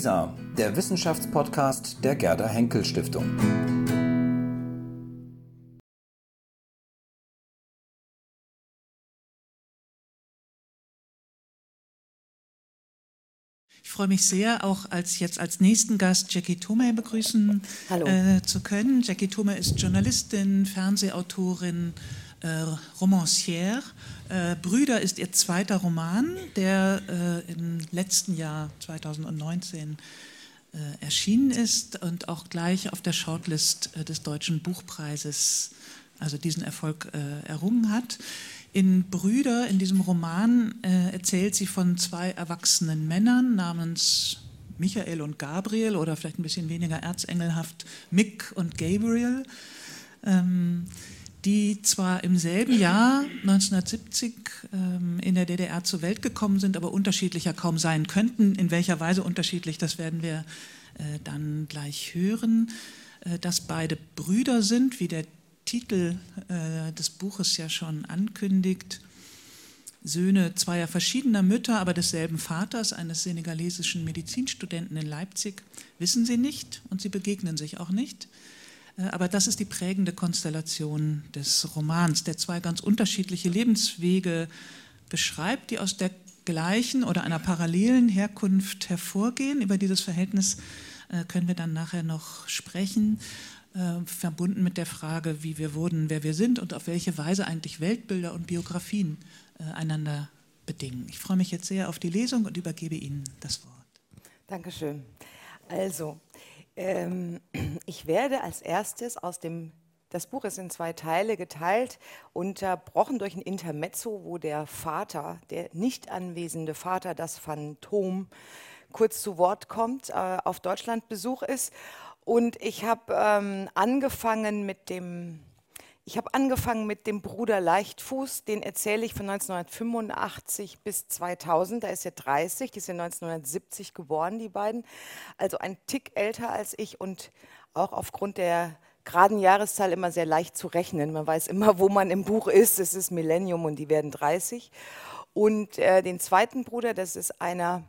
WISA, der Wissenschaftspodcast der Gerda Henkel Stiftung. Ich freue mich sehr, auch als jetzt als nächsten Gast Jackie Thome begrüßen äh, zu können. Jackie Thome ist Journalistin, Fernsehautorin, Romancière. Äh, Brüder ist ihr zweiter Roman, der äh, im letzten Jahr 2019 äh, erschienen ist und auch gleich auf der Shortlist äh, des Deutschen Buchpreises, also diesen Erfolg äh, errungen hat. In Brüder, in diesem Roman, erzählt sie von zwei erwachsenen Männern namens Michael und Gabriel oder vielleicht ein bisschen weniger erzengelhaft Mick und Gabriel. Ähm, die zwar im selben Jahr 1970 ähm, in der DDR zur Welt gekommen sind, aber unterschiedlicher kaum sein könnten. In welcher Weise unterschiedlich, das werden wir äh, dann gleich hören. Äh, dass beide Brüder sind, wie der Titel äh, des Buches ja schon ankündigt. Söhne zweier verschiedener Mütter, aber desselben Vaters, eines senegalesischen Medizinstudenten in Leipzig, wissen sie nicht und sie begegnen sich auch nicht. Äh, aber das ist die prägende Konstellation des Romans, der zwei ganz unterschiedliche Lebenswege beschreibt, die aus der gleichen oder einer parallelen Herkunft hervorgehen. Über dieses Verhältnis äh, können wir dann nachher noch sprechen, äh, verbunden mit der Frage, wie wir wurden, wer wir sind und auf welche Weise eigentlich Weltbilder und Biografien einander bedingen. Ich freue mich jetzt sehr auf die Lesung und übergebe Ihnen das Wort. Dankeschön. Also, ähm, ich werde als erstes aus dem, das Buch ist in zwei Teile geteilt, unterbrochen durch ein Intermezzo, wo der Vater, der nicht anwesende Vater, das Phantom, kurz zu Wort kommt, äh, auf Deutschlandbesuch ist. Und ich habe ähm, angefangen mit dem ich habe angefangen mit dem Bruder Leichtfuß, den erzähle ich von 1985 bis 2000, da ist er 30, die sind 1970 geboren, die beiden, also ein Tick älter als ich und auch aufgrund der geraden Jahreszahl immer sehr leicht zu rechnen. Man weiß immer, wo man im Buch ist, es ist Millennium und die werden 30. Und äh, den zweiten Bruder, das ist einer,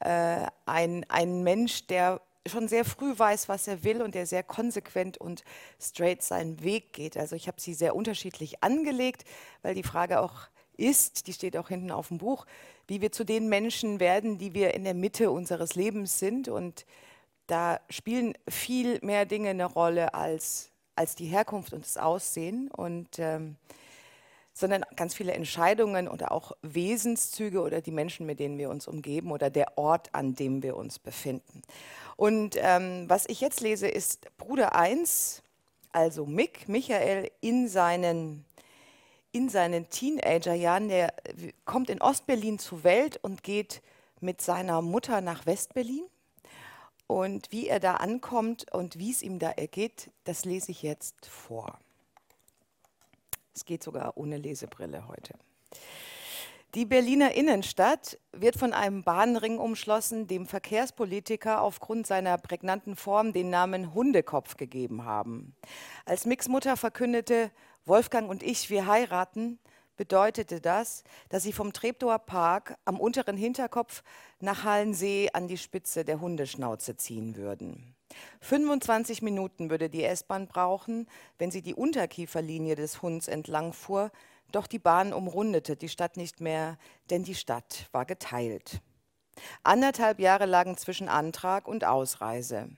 äh, ein, ein Mensch, der schon sehr früh weiß, was er will und der sehr konsequent und straight seinen Weg geht. Also ich habe sie sehr unterschiedlich angelegt, weil die Frage auch ist, die steht auch hinten auf dem Buch, wie wir zu den Menschen werden, die wir in der Mitte unseres Lebens sind. Und da spielen viel mehr Dinge eine Rolle als, als die Herkunft und das Aussehen. Und ähm, sondern ganz viele Entscheidungen oder auch Wesenszüge oder die Menschen, mit denen wir uns umgeben oder der Ort, an dem wir uns befinden. Und ähm, was ich jetzt lese, ist Bruder 1, also Mick, Michael, in seinen, in seinen Teenagerjahren. Der kommt in Ostberlin zur Welt und geht mit seiner Mutter nach Westberlin. Und wie er da ankommt und wie es ihm da ergeht, das lese ich jetzt vor. Es geht sogar ohne Lesebrille heute. Die Berliner Innenstadt wird von einem Bahnring umschlossen, dem Verkehrspolitiker aufgrund seiner prägnanten Form den Namen Hundekopf gegeben haben. Als Mixmutter verkündete, Wolfgang und ich, wir heiraten, bedeutete das, dass sie vom Treptower Park am unteren Hinterkopf nach Hallensee an die Spitze der Hundeschnauze ziehen würden. 25 Minuten würde die S-Bahn brauchen, wenn sie die Unterkieferlinie des Hunds entlang fuhr, doch die Bahn umrundete die Stadt nicht mehr, denn die Stadt war geteilt. Anderthalb Jahre lagen zwischen Antrag und Ausreise.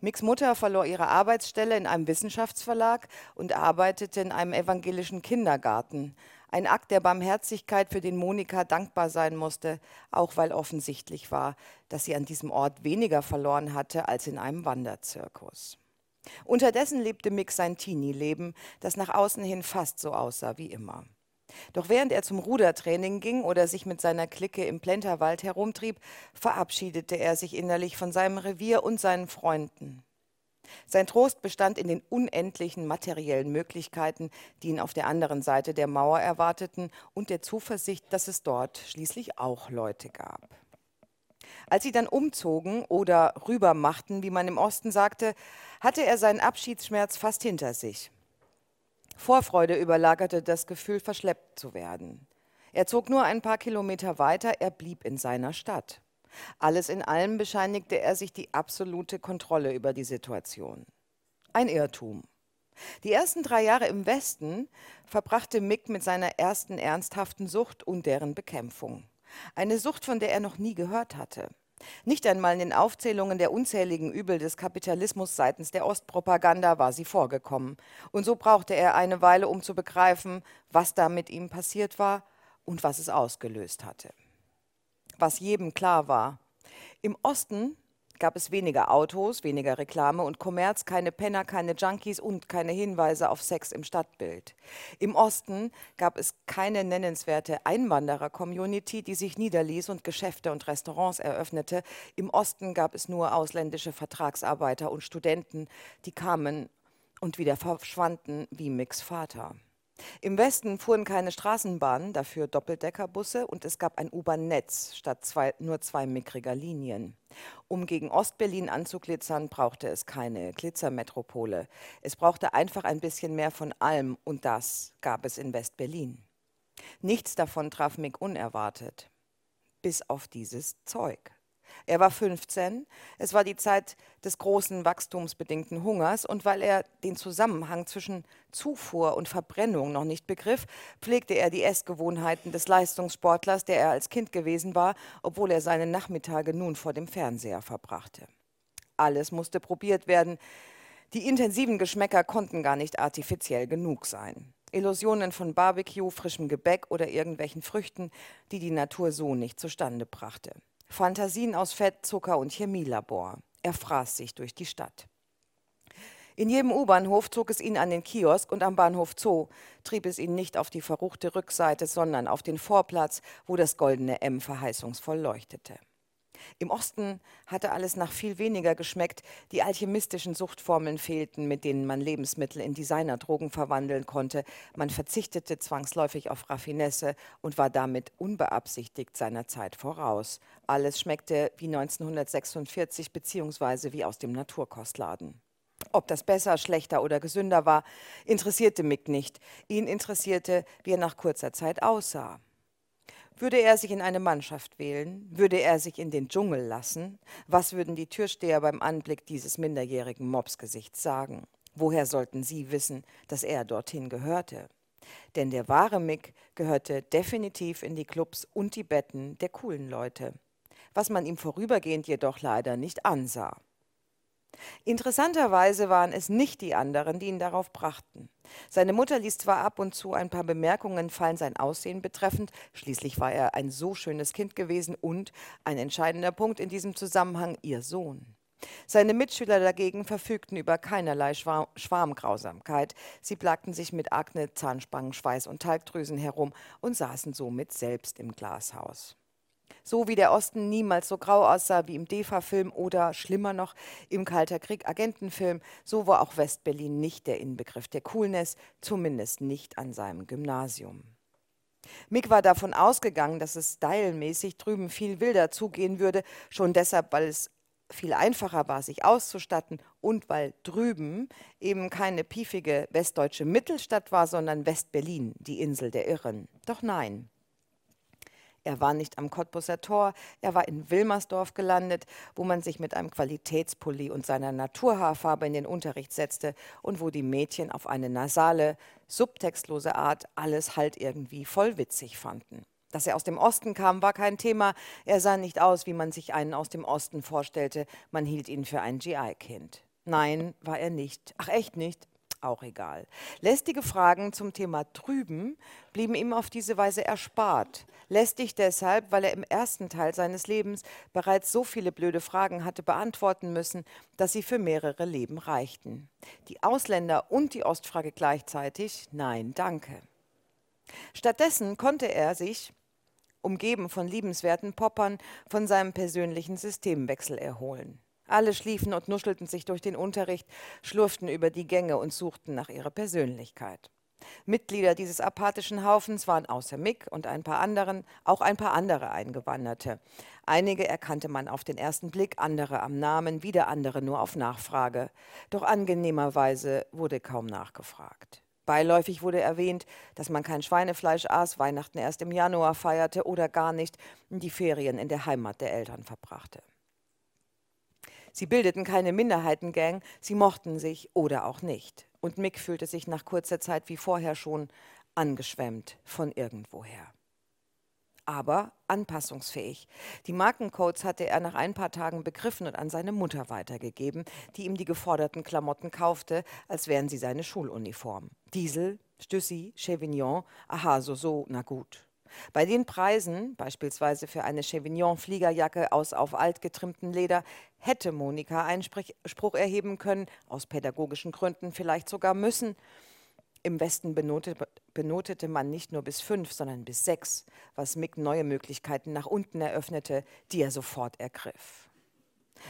Micks Mutter verlor ihre Arbeitsstelle in einem Wissenschaftsverlag und arbeitete in einem evangelischen Kindergarten. Ein Akt der Barmherzigkeit, für den Monika dankbar sein musste, auch weil offensichtlich war, dass sie an diesem Ort weniger verloren hatte als in einem Wanderzirkus. Unterdessen lebte Mick sein Teenie-Leben, das nach außen hin fast so aussah wie immer. Doch während er zum Rudertraining ging oder sich mit seiner Clique im Plenterwald herumtrieb, verabschiedete er sich innerlich von seinem Revier und seinen Freunden. Sein Trost bestand in den unendlichen materiellen Möglichkeiten, die ihn auf der anderen Seite der Mauer erwarteten, und der Zuversicht, dass es dort schließlich auch Leute gab. Als sie dann umzogen oder rübermachten, wie man im Osten sagte, hatte er seinen Abschiedsschmerz fast hinter sich. Vorfreude überlagerte das Gefühl, verschleppt zu werden. Er zog nur ein paar Kilometer weiter, er blieb in seiner Stadt. Alles in allem bescheinigte er sich die absolute Kontrolle über die Situation. Ein Irrtum. Die ersten drei Jahre im Westen verbrachte Mick mit seiner ersten ernsthaften Sucht und deren Bekämpfung. Eine Sucht, von der er noch nie gehört hatte. Nicht einmal in den Aufzählungen der unzähligen Übel des Kapitalismus seitens der Ostpropaganda war sie vorgekommen. Und so brauchte er eine Weile, um zu begreifen, was da mit ihm passiert war und was es ausgelöst hatte. Was jedem klar war. Im Osten gab es weniger Autos, weniger Reklame und Kommerz, keine Penner, keine Junkies und keine Hinweise auf Sex im Stadtbild. Im Osten gab es keine nennenswerte Einwanderer-Community, die sich niederließ und Geschäfte und Restaurants eröffnete. Im Osten gab es nur ausländische Vertragsarbeiter und Studenten, die kamen und wieder verschwanden wie Micks Vater. Im Westen fuhren keine Straßenbahnen, dafür Doppeldeckerbusse und es gab ein U-Bahn-Netz statt zwei, nur zwei mickriger Linien. Um gegen Ostberlin anzuglitzern, brauchte es keine Glitzermetropole. Es brauchte einfach ein bisschen mehr von allem und das gab es in Westberlin. Nichts davon traf Mick unerwartet, bis auf dieses Zeug. Er war 15, es war die Zeit des großen wachstumsbedingten Hungers und weil er den Zusammenhang zwischen Zufuhr und Verbrennung noch nicht begriff, pflegte er die Essgewohnheiten des Leistungssportlers, der er als Kind gewesen war, obwohl er seine Nachmittage nun vor dem Fernseher verbrachte. Alles musste probiert werden. Die intensiven Geschmäcker konnten gar nicht artifiziell genug sein. Illusionen von Barbecue, frischem Gebäck oder irgendwelchen Früchten, die die Natur so nicht zustande brachte. Fantasien aus Fett, Zucker und Chemielabor. Er fraß sich durch die Stadt. In jedem U-Bahnhof zog es ihn an den Kiosk und am Bahnhof Zoo trieb es ihn nicht auf die verruchte Rückseite, sondern auf den Vorplatz, wo das goldene M verheißungsvoll leuchtete. Im Osten hatte alles nach viel weniger geschmeckt, die alchemistischen Suchtformeln fehlten, mit denen man Lebensmittel in Designerdrogen verwandeln konnte, man verzichtete zwangsläufig auf Raffinesse und war damit unbeabsichtigt seiner Zeit voraus. Alles schmeckte wie 1946 bzw. wie aus dem Naturkostladen. Ob das besser, schlechter oder gesünder war, interessierte Mick nicht. Ihn interessierte, wie er nach kurzer Zeit aussah. Würde er sich in eine Mannschaft wählen? Würde er sich in den Dschungel lassen? Was würden die Türsteher beim Anblick dieses minderjährigen Mobsgesichts sagen? Woher sollten sie wissen, dass er dorthin gehörte? Denn der wahre Mick gehörte definitiv in die Clubs und die Betten der coolen Leute, was man ihm vorübergehend jedoch leider nicht ansah. Interessanterweise waren es nicht die anderen, die ihn darauf brachten. Seine Mutter ließ zwar ab und zu ein paar Bemerkungen fallen sein Aussehen betreffend, schließlich war er ein so schönes Kind gewesen und, ein entscheidender Punkt in diesem Zusammenhang, ihr Sohn. Seine Mitschüler dagegen verfügten über keinerlei Schwarm Schwarmgrausamkeit. Sie plagten sich mit Akne, Zahnspangen, Schweiß und Talgdrüsen herum und saßen somit selbst im Glashaus. So wie der Osten niemals so grau aussah wie im DEFA-Film oder schlimmer noch im Kalter Krieg-Agentenfilm, so war auch Westberlin nicht der Inbegriff der Coolness, zumindest nicht an seinem Gymnasium. Mick war davon ausgegangen, dass es stylmäßig drüben viel wilder zugehen würde, schon deshalb, weil es viel einfacher war, sich auszustatten und weil drüben eben keine piefige westdeutsche Mittelstadt war, sondern Westberlin, die Insel der Irren. Doch nein, er war nicht am Cottbusser Tor, er war in Wilmersdorf gelandet, wo man sich mit einem Qualitätspulli und seiner Naturhaarfarbe in den Unterricht setzte und wo die Mädchen auf eine nasale, subtextlose Art alles halt irgendwie voll witzig fanden. Dass er aus dem Osten kam, war kein Thema. Er sah nicht aus, wie man sich einen aus dem Osten vorstellte. Man hielt ihn für ein GI-Kind. Nein, war er nicht. Ach echt nicht? Auch egal. Lästige Fragen zum Thema Trüben blieben ihm auf diese Weise erspart. Lästig deshalb, weil er im ersten Teil seines Lebens bereits so viele blöde Fragen hatte beantworten müssen, dass sie für mehrere Leben reichten. Die Ausländer und die Ostfrage gleichzeitig? Nein, danke. Stattdessen konnte er sich, umgeben von liebenswerten Poppern, von seinem persönlichen Systemwechsel erholen. Alle schliefen und nuschelten sich durch den Unterricht, schlurften über die Gänge und suchten nach ihrer Persönlichkeit. Mitglieder dieses apathischen Haufens waren außer Mick und ein paar anderen auch ein paar andere Eingewanderte. Einige erkannte man auf den ersten Blick, andere am Namen, wieder andere nur auf Nachfrage. Doch angenehmerweise wurde kaum nachgefragt. Beiläufig wurde erwähnt, dass man kein Schweinefleisch aß, Weihnachten erst im Januar feierte oder gar nicht die Ferien in der Heimat der Eltern verbrachte. Sie bildeten keine Minderheitengang, sie mochten sich oder auch nicht. Und Mick fühlte sich nach kurzer Zeit wie vorher schon angeschwemmt von irgendwoher aber anpassungsfähig. Die Markencodes hatte er nach ein paar Tagen begriffen und an seine Mutter weitergegeben, die ihm die geforderten Klamotten kaufte, als wären sie seine Schuluniform. Diesel, Stüssi, Chevignon, aha, so, so, na gut. Bei den Preisen, beispielsweise für eine Chevignon-Fliegerjacke aus auf alt getrimmtem Leder, hätte Monika Einspruch erheben können, aus pädagogischen Gründen vielleicht sogar müssen. Im Westen benotete, man nicht nur bis fünf, sondern bis sechs, was Mick neue Möglichkeiten nach unten eröffnete, die er sofort ergriff.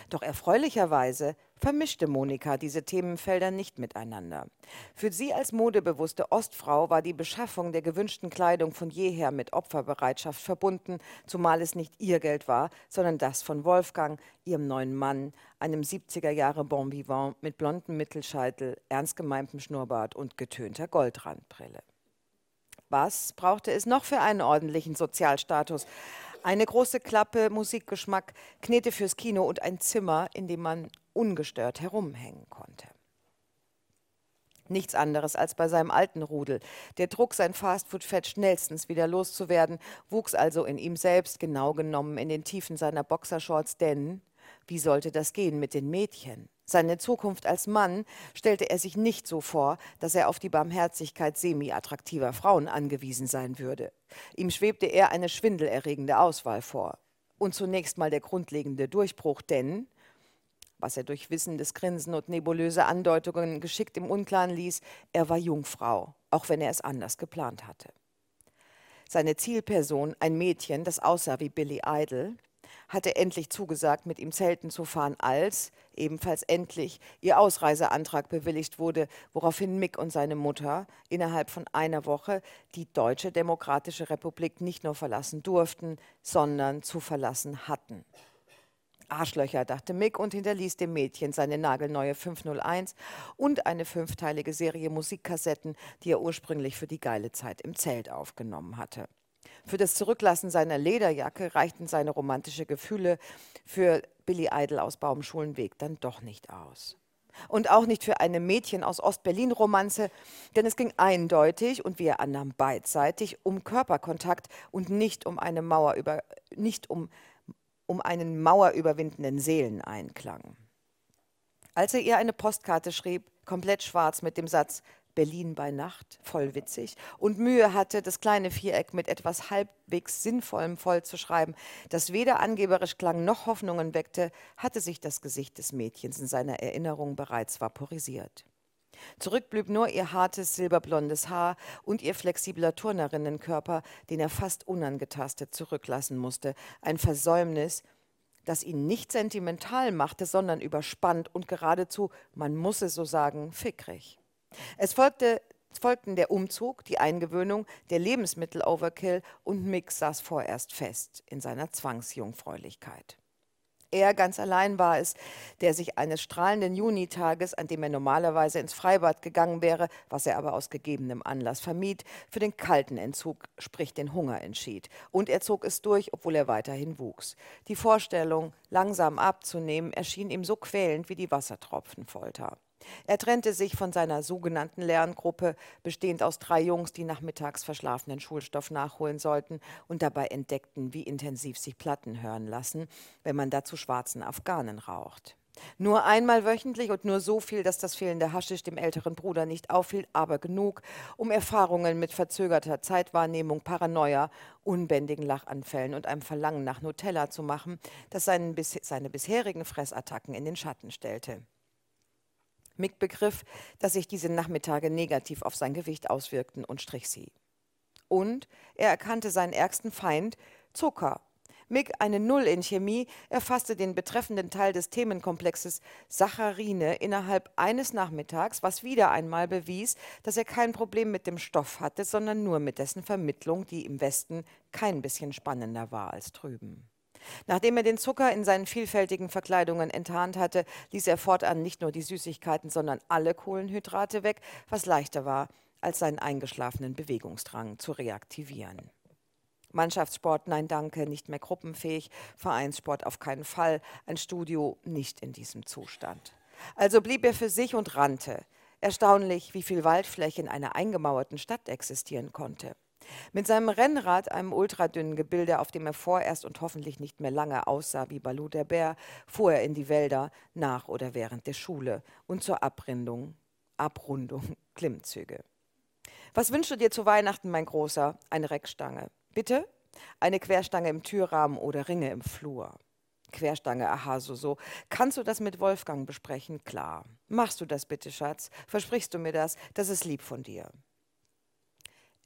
Doch erfreulicherweise vermischte Monika diese Themenfelder nicht miteinander. Für sie als modebewusste Ostfrau war die Beschaffung der gewünschten Kleidung von jeher mit Opferbereitschaft verbunden, zumal es nicht ihr Geld war, sondern das von Wolfgang, ihrem neuen Mann, einem 70er Jahre Bon vivant mit blondem Mittelscheitel, ernst gemeintem Schnurrbart und getönter Goldrandbrille. Was brauchte es noch für einen ordentlichen Sozialstatus? Eine große Klappe, Musikgeschmack, Knete fürs Kino und ein Zimmer, in dem man ungestört herumhängen konnte. Nichts anderes als bei seinem alten Rudel. Der Druck, sein Fastfood-Fett schnellstens wieder loszuwerden, wuchs also in ihm selbst, genau genommen in den Tiefen seiner Boxershorts, denn wie sollte das gehen mit den Mädchen? Seine Zukunft als Mann stellte er sich nicht so vor, dass er auf die Barmherzigkeit semi-attraktiver Frauen angewiesen sein würde. Ihm schwebte eher eine schwindelerregende Auswahl vor. Und zunächst mal der grundlegende Durchbruch, denn, was er durch wissendes Grinsen und nebulöse Andeutungen geschickt im Unklaren ließ, er war Jungfrau, auch wenn er es anders geplant hatte. Seine Zielperson, ein Mädchen, das aussah wie Billy Idol, hatte endlich zugesagt, mit ihm zelten zu fahren, als ebenfalls endlich ihr Ausreiseantrag bewilligt wurde, woraufhin Mick und seine Mutter innerhalb von einer Woche die Deutsche Demokratische Republik nicht nur verlassen durften, sondern zu verlassen hatten. Arschlöcher, dachte Mick und hinterließ dem Mädchen seine nagelneue 501 und eine fünfteilige Serie Musikkassetten, die er ursprünglich für die geile Zeit im Zelt aufgenommen hatte. Für das Zurücklassen seiner Lederjacke reichten seine romantischen Gefühle für Billy Idol aus Baumschulenweg dann doch nicht aus. Und auch nicht für eine Mädchen aus Ostberlin-Romanze, denn es ging eindeutig und wir annahmen beidseitig um Körperkontakt und nicht um eine Mauer über, nicht um, um einen mauerüberwindenden Seeleneinklang. Als er ihr eine Postkarte schrieb, komplett schwarz mit dem Satz Berlin bei Nacht, voll witzig, und Mühe hatte, das kleine Viereck mit etwas halbwegs Sinnvollem vollzuschreiben, das weder angeberisch klang noch Hoffnungen weckte, hatte sich das Gesicht des Mädchens in seiner Erinnerung bereits vaporisiert. Zurück blieb nur ihr hartes, silberblondes Haar und ihr flexibler Turnerinnenkörper, den er fast unangetastet zurücklassen musste, ein Versäumnis, das ihn nicht sentimental machte, sondern überspannt und geradezu, man muss es so sagen, fickrig. Es folgte, folgten der Umzug, die Eingewöhnung, der Lebensmittel-Overkill und Mick saß vorerst fest in seiner Zwangsjungfräulichkeit. Er ganz allein war es, der sich eines strahlenden Junitages, an dem er normalerweise ins Freibad gegangen wäre, was er aber aus gegebenem Anlass vermied, für den kalten Entzug, sprich den Hunger entschied. Und er zog es durch, obwohl er weiterhin wuchs. Die Vorstellung, langsam abzunehmen, erschien ihm so quälend wie die Wassertropfenfolter. Er trennte sich von seiner sogenannten Lerngruppe, bestehend aus drei Jungs, die nachmittags verschlafenen Schulstoff nachholen sollten und dabei entdeckten, wie intensiv sich Platten hören lassen, wenn man dazu schwarzen Afghanen raucht. Nur einmal wöchentlich und nur so viel, dass das fehlende Haschisch dem älteren Bruder nicht auffiel, aber genug, um Erfahrungen mit verzögerter Zeitwahrnehmung, Paranoia, unbändigen Lachanfällen und einem Verlangen nach Nutella zu machen, das seine bisherigen Fressattacken in den Schatten stellte. Mick begriff, dass sich diese Nachmittage negativ auf sein Gewicht auswirkten und strich sie. Und er erkannte seinen ärgsten Feind, Zucker. Mick, eine Null in Chemie, erfasste den betreffenden Teil des Themenkomplexes Saccharine innerhalb eines Nachmittags, was wieder einmal bewies, dass er kein Problem mit dem Stoff hatte, sondern nur mit dessen Vermittlung, die im Westen kein bisschen spannender war als drüben. Nachdem er den Zucker in seinen vielfältigen Verkleidungen enttarnt hatte, ließ er fortan nicht nur die Süßigkeiten, sondern alle Kohlenhydrate weg, was leichter war, als seinen eingeschlafenen Bewegungsdrang zu reaktivieren. Mannschaftssport, nein danke, nicht mehr gruppenfähig, Vereinssport auf keinen Fall, ein Studio nicht in diesem Zustand. Also blieb er für sich und rannte. Erstaunlich, wie viel Waldfläche in einer eingemauerten Stadt existieren konnte. Mit seinem Rennrad, einem ultradünnen Gebilde, auf dem er vorerst und hoffentlich nicht mehr lange aussah wie Balou der Bär, fuhr er in die Wälder nach oder während der Schule und zur Abrindung, Abrundung Klimmzüge. Was wünschst du dir zu Weihnachten, mein Großer? Eine Reckstange. Bitte? Eine Querstange im Türrahmen oder Ringe im Flur. Querstange, aha, so, so. Kannst du das mit Wolfgang besprechen? Klar. Machst du das bitte, Schatz? Versprichst du mir das? Das ist lieb von dir.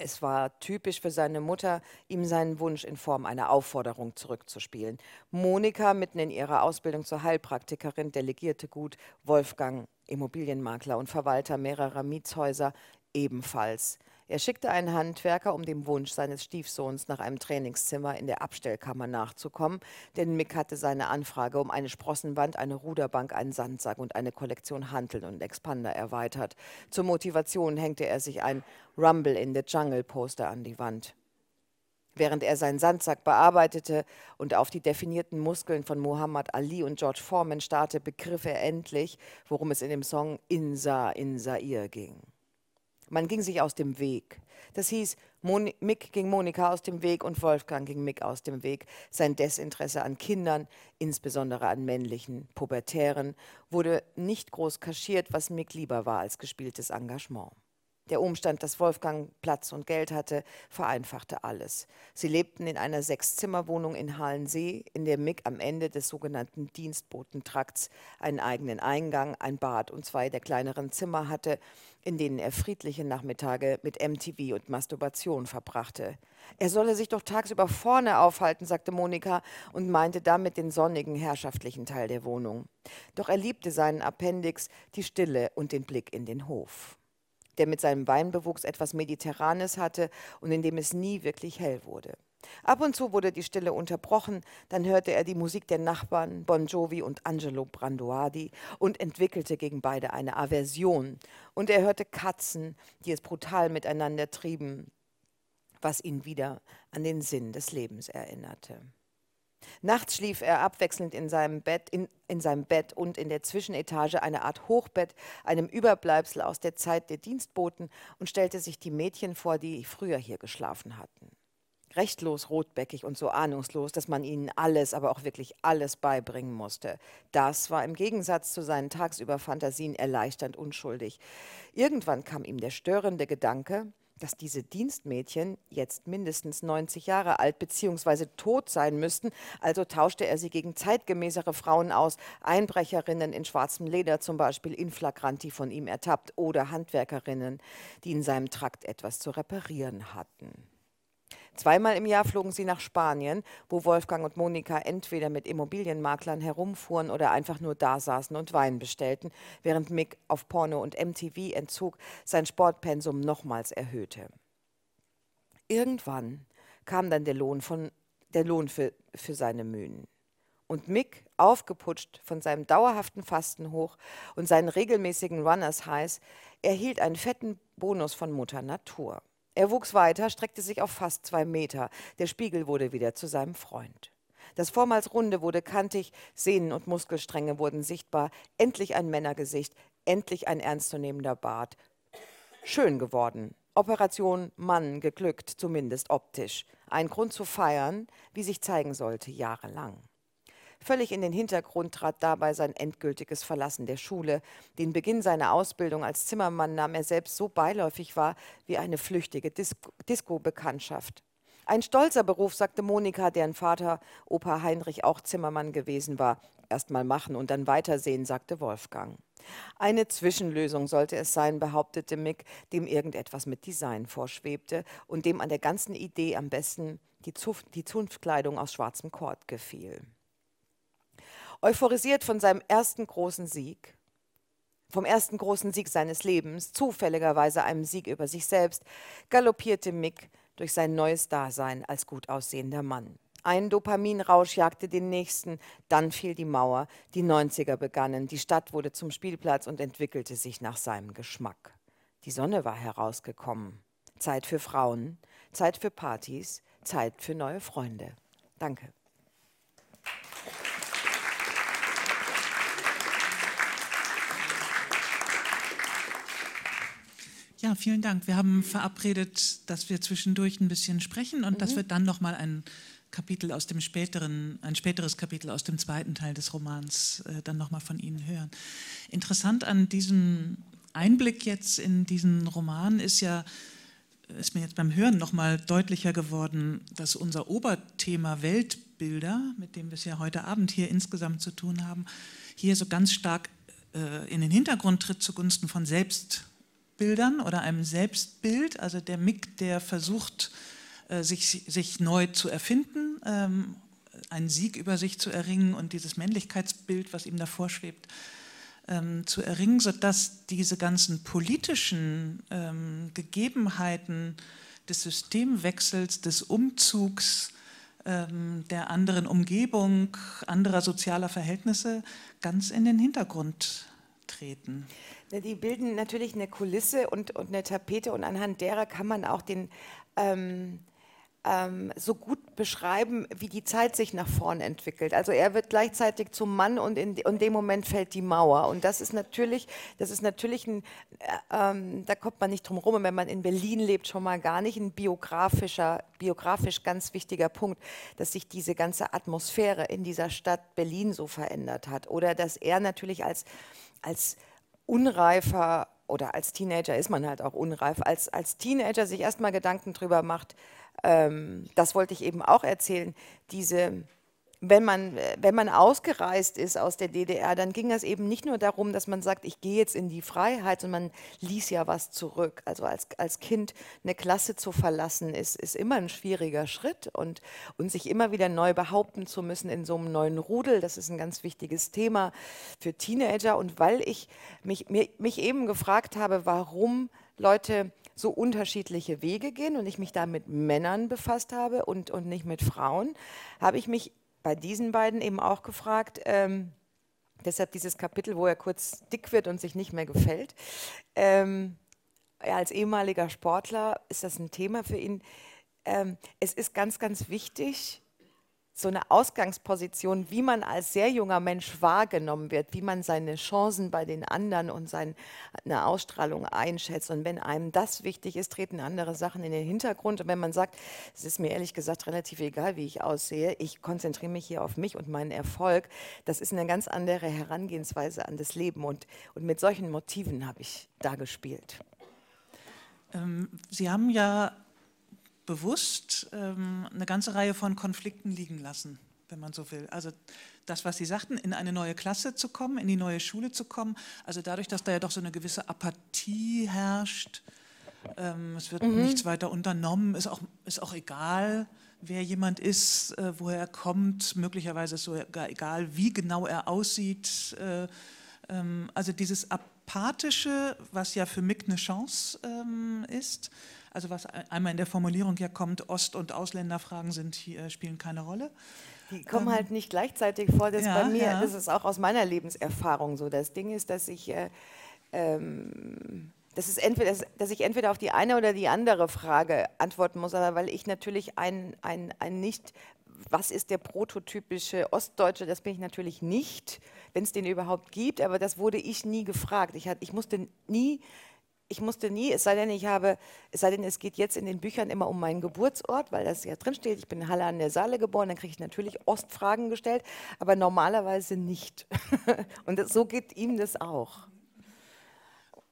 Es war typisch für seine Mutter, ihm seinen Wunsch in Form einer Aufforderung zurückzuspielen. Monika, mitten in ihrer Ausbildung zur Heilpraktikerin, delegierte gut, Wolfgang, Immobilienmakler und Verwalter mehrerer Mietshäuser, ebenfalls. Er schickte einen Handwerker, um dem Wunsch seines Stiefsohns nach einem Trainingszimmer in der Abstellkammer nachzukommen, denn Mick hatte seine Anfrage um eine Sprossenwand, eine Ruderbank, einen Sandsack und eine Kollektion Hanteln und Expander erweitert. Zur Motivation hängte er sich ein Rumble in the Jungle Poster an die Wand. Während er seinen Sandsack bearbeitete und auf die definierten Muskeln von Muhammad Ali und George Foreman starrte, begriff er endlich, worum es in dem Song Insa in Sair ging. Man ging sich aus dem Weg. Das hieß, Moni Mick ging Monika aus dem Weg und Wolfgang ging Mick aus dem Weg. Sein Desinteresse an Kindern, insbesondere an männlichen Pubertären, wurde nicht groß kaschiert, was Mick lieber war als gespieltes Engagement. Der Umstand, dass Wolfgang Platz und Geld hatte, vereinfachte alles. Sie lebten in einer Sechszimmerwohnung in Halensee, in der Mick am Ende des sogenannten Dienstbotentrakts einen eigenen Eingang, ein Bad und zwei der kleineren Zimmer hatte, in denen er friedliche Nachmittage mit MTV und Masturbation verbrachte. Er solle sich doch tagsüber vorne aufhalten, sagte Monika und meinte damit den sonnigen, herrschaftlichen Teil der Wohnung. Doch er liebte seinen Appendix, die Stille und den Blick in den Hof der mit seinem Weinbewuchs etwas Mediterranes hatte und in dem es nie wirklich hell wurde. Ab und zu wurde die Stille unterbrochen, dann hörte er die Musik der Nachbarn, Bon Jovi und Angelo Branduardi, und entwickelte gegen beide eine Aversion. Und er hörte Katzen, die es brutal miteinander trieben, was ihn wieder an den Sinn des Lebens erinnerte. Nachts schlief er abwechselnd in seinem Bett, in, in seinem Bett und in der Zwischenetage eine Art Hochbett, einem Überbleibsel aus der Zeit der Dienstboten, und stellte sich die Mädchen vor, die früher hier geschlafen hatten. Rechtlos rotbäckig und so ahnungslos, dass man ihnen alles, aber auch wirklich alles beibringen musste. Das war im Gegensatz zu seinen tagsüber Fantasien erleichternd unschuldig. Irgendwann kam ihm der störende Gedanke, dass diese Dienstmädchen jetzt mindestens 90 Jahre alt bzw. tot sein müssten, also tauschte er sie gegen zeitgemäßere Frauen aus, Einbrecherinnen in schwarzem Leder zum Beispiel in flagranti von ihm ertappt oder Handwerkerinnen, die in seinem Trakt etwas zu reparieren hatten. Zweimal im Jahr flogen sie nach Spanien, wo Wolfgang und Monika entweder mit Immobilienmaklern herumfuhren oder einfach nur dasaßen und Wein bestellten, während Mick auf Porno und MTV-Entzug sein Sportpensum nochmals erhöhte. Irgendwann kam dann der Lohn, von, der Lohn für, für seine Mühen. Und Mick, aufgeputscht von seinem dauerhaften Fasten hoch und seinen regelmäßigen Runners Highs, erhielt einen fetten Bonus von Mutter Natur. Er wuchs weiter, streckte sich auf fast zwei Meter. Der Spiegel wurde wieder zu seinem Freund. Das vormals Runde wurde kantig, Sehnen und Muskelstränge wurden sichtbar. Endlich ein Männergesicht, endlich ein ernstzunehmender Bart. Schön geworden. Operation Mann geglückt, zumindest optisch. Ein Grund zu feiern, wie sich zeigen sollte, jahrelang. Völlig in den Hintergrund trat dabei sein endgültiges Verlassen der Schule. Den Beginn seiner Ausbildung als Zimmermann nahm er selbst so beiläufig wahr wie eine flüchtige Disco-Bekanntschaft. Ein stolzer Beruf, sagte Monika, deren Vater, Opa Heinrich, auch Zimmermann gewesen war. Erst mal machen und dann weitersehen, sagte Wolfgang. Eine Zwischenlösung sollte es sein, behauptete Mick, dem irgendetwas mit Design vorschwebte und dem an der ganzen Idee am besten die, die Zunftkleidung aus schwarzem Kord gefiel. Euphorisiert von seinem ersten großen Sieg, vom ersten großen Sieg seines Lebens, zufälligerweise einem Sieg über sich selbst, galoppierte Mick durch sein neues Dasein als gut aussehender Mann. Ein Dopaminrausch jagte den nächsten, dann fiel die Mauer, die 90er begannen, die Stadt wurde zum Spielplatz und entwickelte sich nach seinem Geschmack. Die Sonne war herausgekommen. Zeit für Frauen, Zeit für Partys, Zeit für neue Freunde. Danke. Ja, vielen Dank. Wir haben verabredet, dass wir zwischendurch ein bisschen sprechen und mhm. dass wir dann noch mal ein Kapitel aus dem späteren, ein späteres Kapitel aus dem zweiten Teil des Romans äh, dann noch mal von Ihnen hören. Interessant an diesem Einblick jetzt in diesen Roman ist ja, ist mir jetzt beim Hören noch mal deutlicher geworden, dass unser Oberthema Weltbilder, mit dem wir es ja heute Abend hier insgesamt zu tun haben, hier so ganz stark äh, in den Hintergrund tritt zugunsten von Selbst Bildern oder einem Selbstbild, also der Mick, der versucht, äh, sich, sich neu zu erfinden, ähm, einen Sieg über sich zu erringen und dieses Männlichkeitsbild, was ihm davor schwebt, ähm, zu erringen, sodass diese ganzen politischen ähm, Gegebenheiten des Systemwechsels, des Umzugs, der anderen Umgebung, anderer sozialer Verhältnisse ganz in den Hintergrund treten. Die bilden natürlich eine Kulisse und, und eine Tapete und anhand derer kann man auch den ähm, ähm, so gut beschreiben, wie die Zeit sich nach vorn entwickelt. Also er wird gleichzeitig zum Mann und in, in dem Moment fällt die Mauer. Und das ist natürlich, das ist natürlich ein, äh, ähm, da kommt man nicht drum rum. Wenn man in Berlin lebt, schon mal gar nicht ein biografischer, biografisch ganz wichtiger Punkt, dass sich diese ganze Atmosphäre in dieser Stadt Berlin so verändert hat. Oder dass er natürlich als, als unreifer oder als Teenager ist man halt auch unreif, als, als Teenager sich erstmal Gedanken drüber macht, ähm, das wollte ich eben auch erzählen, diese wenn man, wenn man ausgereist ist aus der DDR, dann ging es eben nicht nur darum, dass man sagt, ich gehe jetzt in die Freiheit, sondern man ließ ja was zurück. Also als, als Kind eine Klasse zu verlassen, ist, ist immer ein schwieriger Schritt und, und sich immer wieder neu behaupten zu müssen in so einem neuen Rudel, das ist ein ganz wichtiges Thema für Teenager. Und weil ich mich, mir, mich eben gefragt habe, warum Leute so unterschiedliche Wege gehen und ich mich da mit Männern befasst habe und, und nicht mit Frauen, habe ich mich bei diesen beiden eben auch gefragt, ähm, deshalb dieses Kapitel, wo er kurz dick wird und sich nicht mehr gefällt. Ähm, als ehemaliger Sportler ist das ein Thema für ihn. Ähm, es ist ganz, ganz wichtig, so eine Ausgangsposition, wie man als sehr junger Mensch wahrgenommen wird, wie man seine Chancen bei den anderen und seine Ausstrahlung einschätzt. Und wenn einem das wichtig ist, treten andere Sachen in den Hintergrund. Und wenn man sagt, es ist mir ehrlich gesagt relativ egal, wie ich aussehe, ich konzentriere mich hier auf mich und meinen Erfolg, das ist eine ganz andere Herangehensweise an das Leben. Und, und mit solchen Motiven habe ich da gespielt. Ähm, Sie haben ja bewusst ähm, eine ganze Reihe von Konflikten liegen lassen, wenn man so will. Also das, was Sie sagten, in eine neue Klasse zu kommen, in die neue Schule zu kommen, also dadurch, dass da ja doch so eine gewisse Apathie herrscht, ähm, es wird mhm. nichts weiter unternommen, ist auch, ist auch egal, wer jemand ist, äh, woher er kommt, möglicherweise ist sogar egal, wie genau er aussieht. Äh, ähm, also dieses Apathische, was ja für mich eine Chance ähm, ist, also was einmal in der Formulierung ja kommt, Ost- und Ausländerfragen sind hier, spielen keine Rolle. Die kommen ähm, halt nicht gleichzeitig vor. Das ja, bei mir, ja. das ist auch aus meiner Lebenserfahrung so. Das Ding ist, dass ich, äh, ähm, das ist entweder, dass ich entweder auf die eine oder die andere Frage antworten muss, aber weil ich natürlich ein, ein, ein nicht, was ist der prototypische Ostdeutsche, das bin ich natürlich nicht, wenn es den überhaupt gibt, aber das wurde ich nie gefragt. Ich, hat, ich musste nie ich musste nie, es sei denn, ich habe, es sei denn, es geht jetzt in den Büchern immer um meinen Geburtsort, weil das ja drin steht, ich bin in Halle an der Saale geboren, dann kriege ich natürlich Ostfragen gestellt, aber normalerweise nicht. Und das, so geht ihm das auch.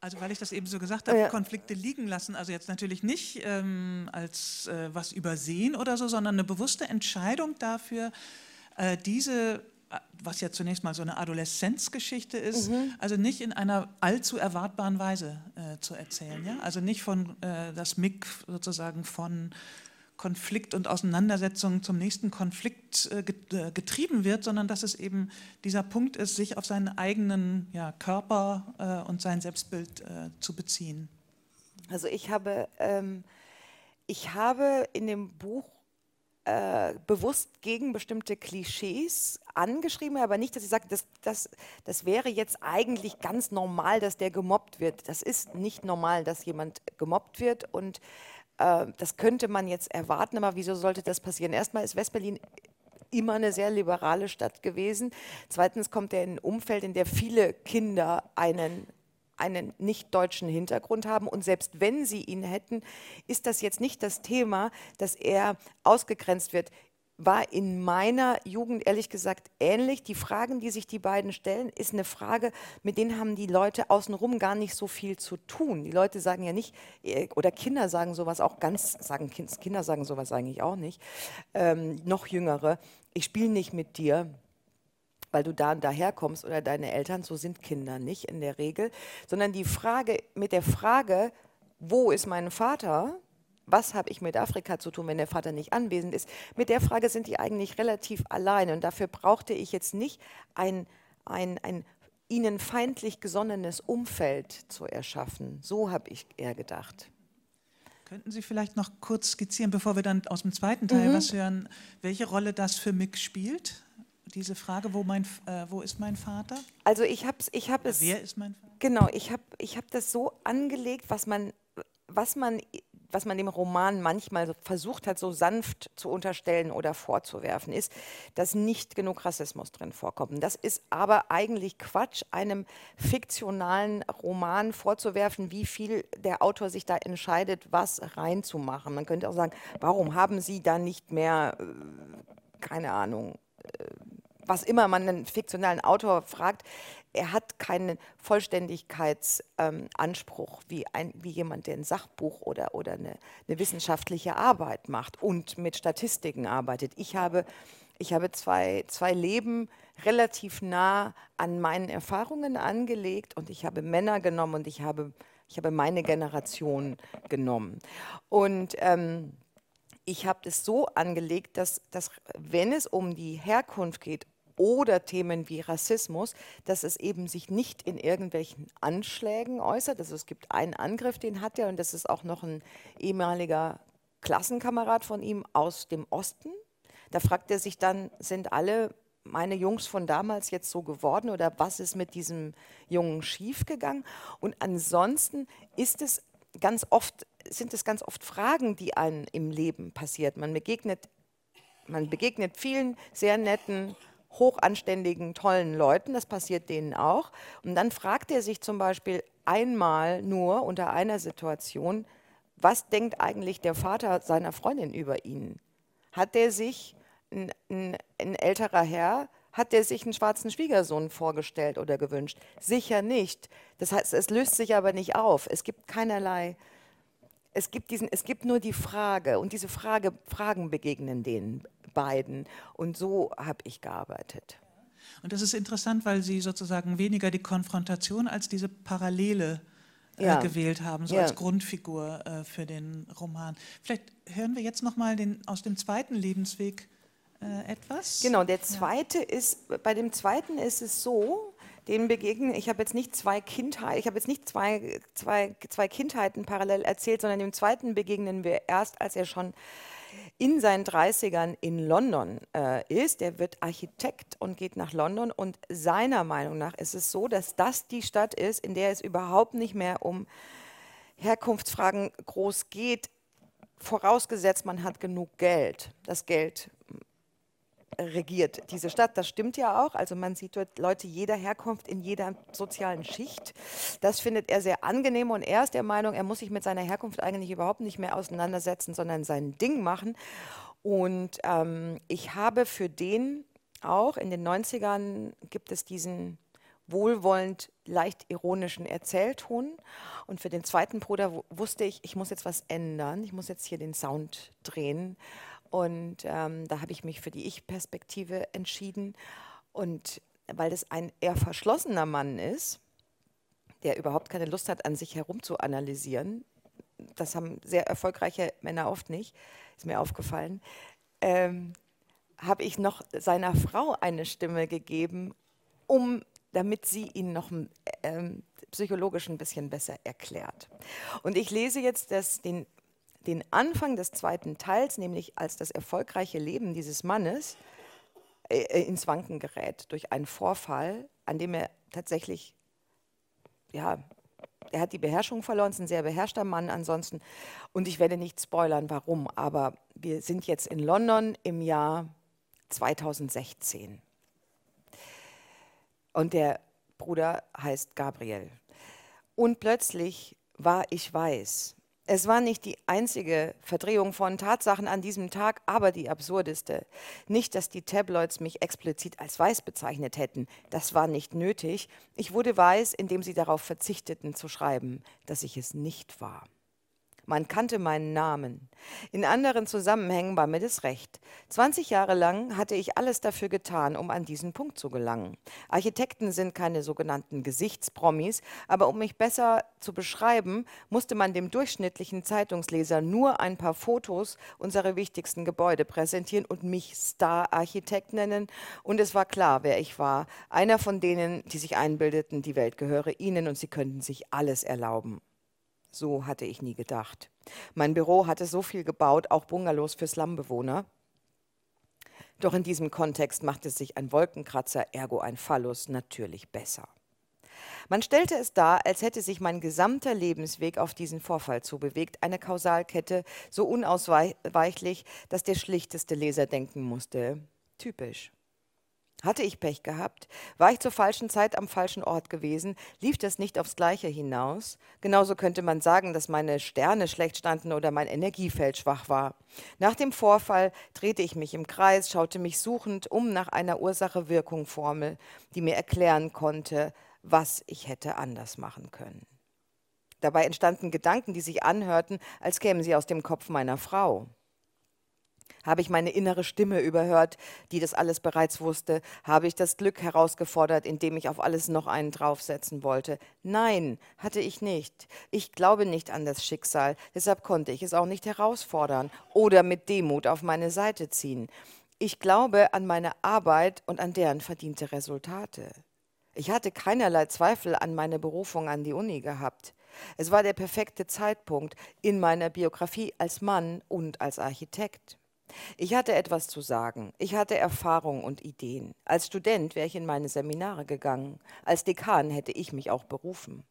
Also weil ich das eben so gesagt habe, ja. Konflikte liegen lassen, also jetzt natürlich nicht ähm, als äh, was übersehen oder so, sondern eine bewusste Entscheidung dafür, äh, diese was ja zunächst mal so eine Adoleszenzgeschichte ist, mhm. also nicht in einer allzu erwartbaren Weise äh, zu erzählen. Ja? Also nicht von äh, das MIG sozusagen von Konflikt und Auseinandersetzung zum nächsten Konflikt äh, äh, getrieben wird, sondern dass es eben dieser Punkt ist, sich auf seinen eigenen ja, Körper äh, und sein Selbstbild äh, zu beziehen. Also ich habe, ähm, ich habe in dem Buch bewusst gegen bestimmte Klischees angeschrieben, aber nicht, dass ich sage, das, das, das wäre jetzt eigentlich ganz normal, dass der gemobbt wird. Das ist nicht normal, dass jemand gemobbt wird und äh, das könnte man jetzt erwarten, aber wieso sollte das passieren? Erstmal ist Westberlin immer eine sehr liberale Stadt gewesen. Zweitens kommt er in ein Umfeld, in der viele Kinder einen einen nicht-deutschen Hintergrund haben. Und selbst wenn sie ihn hätten, ist das jetzt nicht das Thema, dass er ausgegrenzt wird war in meiner Jugend ehrlich gesagt ähnlich. Die Fragen, die sich die beiden stellen, ist eine Frage, mit denen haben die Leute außenrum gar nicht so viel zu tun. Die Leute sagen ja nicht, äh, oder Kinder sagen sowas auch ganz, sagen Kinder sagen sowas eigentlich auch nicht, ähm, noch jüngere, ich spiele nicht mit dir, weil du da und daher kommst oder deine Eltern, so sind Kinder nicht in der Regel, sondern die Frage, mit der Frage, wo ist mein Vater, was habe ich mit Afrika zu tun, wenn der Vater nicht anwesend ist? Mit der Frage sind die eigentlich relativ allein. Und dafür brauchte ich jetzt nicht ein, ein, ein ihnen feindlich gesonnenes Umfeld zu erschaffen. So habe ich eher gedacht. Könnten Sie vielleicht noch kurz skizzieren, bevor wir dann aus dem zweiten Teil mhm. was hören, welche Rolle das für Mick spielt? Diese Frage, wo, mein, äh, wo ist mein Vater? Also ich habe ich hab es... Wer ist mein Vater? Genau, ich habe ich hab das so angelegt, was man, was man was man dem Roman manchmal versucht hat, so sanft zu unterstellen oder vorzuwerfen, ist, dass nicht genug Rassismus drin vorkommt. Das ist aber eigentlich Quatsch, einem fiktionalen Roman vorzuwerfen, wie viel der Autor sich da entscheidet, was reinzumachen. Man könnte auch sagen, warum haben Sie da nicht mehr, äh, keine Ahnung, äh, was immer man einen fiktionalen Autor fragt, er hat keinen Vollständigkeitsanspruch ähm, wie, wie jemand, der ein Sachbuch oder, oder eine, eine, wissenschaftliche Arbeit macht und mit Statistiken arbeitet. Ich habe, ich habe zwei, zwei Leben relativ nah an meinen Erfahrungen angelegt und ich habe Männer genommen und ich habe, ich habe meine Generation genommen. Und ähm, ich habe es so angelegt, dass, dass wenn es um die Herkunft geht, oder Themen wie Rassismus, dass es eben sich nicht in irgendwelchen Anschlägen äußert. Also es gibt einen Angriff, den hat er und das ist auch noch ein ehemaliger Klassenkamerad von ihm aus dem Osten. Da fragt er sich dann, sind alle meine Jungs von damals jetzt so geworden oder was ist mit diesem Jungen schiefgegangen? Und ansonsten ist es ganz oft, sind es ganz oft Fragen, die einem im Leben passiert. Man begegnet, man begegnet vielen sehr netten hochanständigen, tollen Leuten. Das passiert denen auch. Und dann fragt er sich zum Beispiel einmal nur unter einer Situation, was denkt eigentlich der Vater seiner Freundin über ihn? Hat der sich, ein, ein, ein älterer Herr, hat der sich einen schwarzen Schwiegersohn vorgestellt oder gewünscht? Sicher nicht. Das heißt, es löst sich aber nicht auf. Es gibt keinerlei, es gibt, diesen, es gibt nur die Frage und diese Frage, Fragen begegnen denen beiden. Und so habe ich gearbeitet. Und das ist interessant, weil Sie sozusagen weniger die Konfrontation als diese Parallele äh, ja. gewählt haben, so ja. als Grundfigur äh, für den Roman. Vielleicht hören wir jetzt nochmal aus dem zweiten Lebensweg äh, etwas. Genau, der zweite ja. ist, bei dem zweiten ist es so, dem begegnen, ich habe jetzt nicht zwei Kindheiten, ich habe jetzt nicht zwei, zwei, zwei Kindheiten parallel erzählt, sondern dem zweiten begegnen wir erst, als er schon in seinen 30ern in London äh, ist. Er wird Architekt und geht nach London. Und seiner Meinung nach ist es so, dass das die Stadt ist, in der es überhaupt nicht mehr um Herkunftsfragen groß geht, vorausgesetzt man hat genug Geld. Das Geld regiert diese Stadt. Das stimmt ja auch. Also man sieht dort Leute jeder Herkunft in jeder sozialen Schicht. Das findet er sehr angenehm und er ist der Meinung, er muss sich mit seiner Herkunft eigentlich überhaupt nicht mehr auseinandersetzen, sondern sein Ding machen. Und ähm, ich habe für den auch in den 90ern gibt es diesen wohlwollend, leicht ironischen Erzählton. Und für den zweiten Bruder wusste ich, ich muss jetzt was ändern. Ich muss jetzt hier den Sound drehen. Und ähm, da habe ich mich für die Ich-Perspektive entschieden. Und weil das ein eher verschlossener Mann ist, der überhaupt keine Lust hat, an sich herum zu analysieren, das haben sehr erfolgreiche Männer oft nicht, ist mir aufgefallen, ähm, habe ich noch seiner Frau eine Stimme gegeben, um, damit sie ihn noch ähm, psychologisch ein bisschen besser erklärt. Und ich lese jetzt das, den den Anfang des zweiten Teils, nämlich als das erfolgreiche Leben dieses Mannes äh, äh, ins Wanken gerät durch einen Vorfall, an dem er tatsächlich, ja, er hat die Beherrschung verloren, ist ein sehr beherrschter Mann ansonsten. Und ich werde nicht spoilern, warum, aber wir sind jetzt in London im Jahr 2016. Und der Bruder heißt Gabriel. Und plötzlich war ich weiß. Es war nicht die einzige Verdrehung von Tatsachen an diesem Tag, aber die absurdeste. Nicht, dass die Tabloids mich explizit als weiß bezeichnet hätten. Das war nicht nötig. Ich wurde weiß, indem sie darauf verzichteten zu schreiben, dass ich es nicht war. Man kannte meinen Namen. In anderen Zusammenhängen war mir das recht. 20 Jahre lang hatte ich alles dafür getan, um an diesen Punkt zu gelangen. Architekten sind keine sogenannten Gesichtspromis, aber um mich besser zu beschreiben, musste man dem durchschnittlichen Zeitungsleser nur ein paar Fotos unserer wichtigsten Gebäude präsentieren und mich Star-Architekt nennen. Und es war klar, wer ich war. Einer von denen, die sich einbildeten, die Welt gehöre ihnen und sie könnten sich alles erlauben. So hatte ich nie gedacht. Mein Büro hatte so viel gebaut, auch Bungalows für Slumbewohner. Doch in diesem Kontext machte sich ein Wolkenkratzer, ergo ein Phallus, natürlich besser. Man stellte es dar, als hätte sich mein gesamter Lebensweg auf diesen Vorfall zubewegt, eine Kausalkette so unausweichlich, dass der schlichteste Leser denken musste. Typisch. Hatte ich Pech gehabt? War ich zur falschen Zeit am falschen Ort gewesen? Lief das nicht aufs Gleiche hinaus? Genauso könnte man sagen, dass meine Sterne schlecht standen oder mein Energiefeld schwach war. Nach dem Vorfall drehte ich mich im Kreis, schaute mich suchend um nach einer Ursache-Wirkung-Formel, die mir erklären konnte, was ich hätte anders machen können. Dabei entstanden Gedanken, die sich anhörten, als kämen sie aus dem Kopf meiner Frau. Habe ich meine innere Stimme überhört, die das alles bereits wusste? Habe ich das Glück herausgefordert, indem ich auf alles noch einen draufsetzen wollte? Nein, hatte ich nicht. Ich glaube nicht an das Schicksal, deshalb konnte ich es auch nicht herausfordern oder mit Demut auf meine Seite ziehen. Ich glaube an meine Arbeit und an deren verdiente Resultate. Ich hatte keinerlei Zweifel an meine Berufung an die Uni gehabt. Es war der perfekte Zeitpunkt in meiner Biografie als Mann und als Architekt. Ich hatte etwas zu sagen. Ich hatte Erfahrung und Ideen. Als Student wäre ich in meine Seminare gegangen. Als Dekan hätte ich mich auch berufen.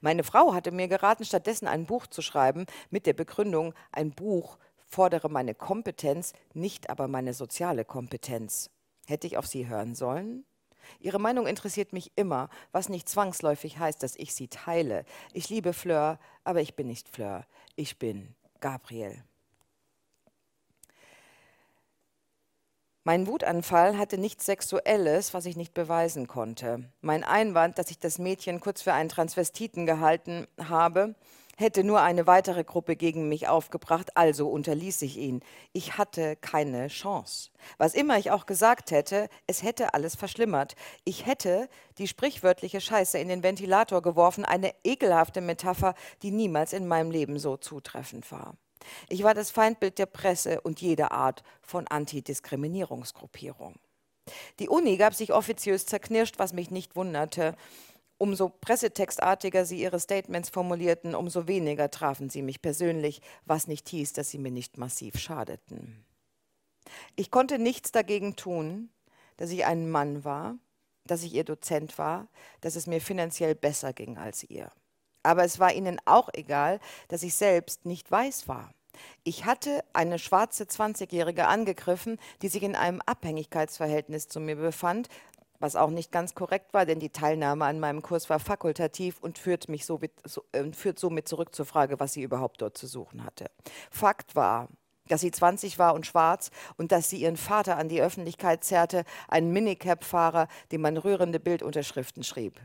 Meine Frau hatte mir geraten, stattdessen ein Buch zu schreiben, mit der Begründung, ein Buch fordere meine Kompetenz, nicht aber meine soziale Kompetenz. Hätte ich auf sie hören sollen? Ihre Meinung interessiert mich immer, was nicht zwangsläufig heißt, dass ich sie teile. Ich liebe Fleur, aber ich bin nicht Fleur. Ich bin Gabriel. Mein Wutanfall hatte nichts Sexuelles, was ich nicht beweisen konnte. Mein Einwand, dass ich das Mädchen kurz für einen Transvestiten gehalten habe, hätte nur eine weitere Gruppe gegen mich aufgebracht, also unterließ ich ihn. Ich hatte keine Chance. Was immer ich auch gesagt hätte, es hätte alles verschlimmert. Ich hätte die sprichwörtliche Scheiße in den Ventilator geworfen, eine ekelhafte Metapher, die niemals in meinem Leben so zutreffend war. Ich war das Feindbild der Presse und jeder Art von Antidiskriminierungsgruppierung. Die Uni gab sich offiziös zerknirscht, was mich nicht wunderte. Umso pressetextartiger sie ihre Statements formulierten, umso weniger trafen sie mich persönlich, was nicht hieß, dass sie mir nicht massiv schadeten. Ich konnte nichts dagegen tun, dass ich ein Mann war, dass ich ihr Dozent war, dass es mir finanziell besser ging als ihr. Aber es war ihnen auch egal, dass ich selbst nicht weiß war. Ich hatte eine schwarze 20-Jährige angegriffen, die sich in einem Abhängigkeitsverhältnis zu mir befand, was auch nicht ganz korrekt war, denn die Teilnahme an meinem Kurs war fakultativ und führt mich somit, so, äh, führt somit zurück zur Frage, was sie überhaupt dort zu suchen hatte. Fakt war, dass sie 20 war und schwarz und dass sie ihren Vater an die Öffentlichkeit zerrte, einen Minicab-Fahrer, dem man rührende Bildunterschriften schrieb.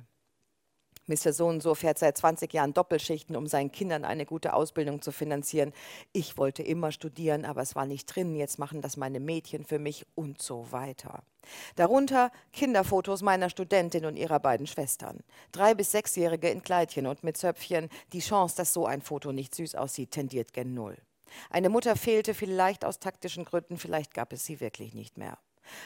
Mr. So und so fährt seit 20 Jahren Doppelschichten, um seinen Kindern eine gute Ausbildung zu finanzieren. Ich wollte immer studieren, aber es war nicht drin. Jetzt machen das meine Mädchen für mich und so weiter. Darunter Kinderfotos meiner Studentin und ihrer beiden Schwestern. Drei- bis sechsjährige in Kleidchen und mit Zöpfchen. Die Chance, dass so ein Foto nicht süß aussieht, tendiert gen Null. Eine Mutter fehlte vielleicht aus taktischen Gründen, vielleicht gab es sie wirklich nicht mehr.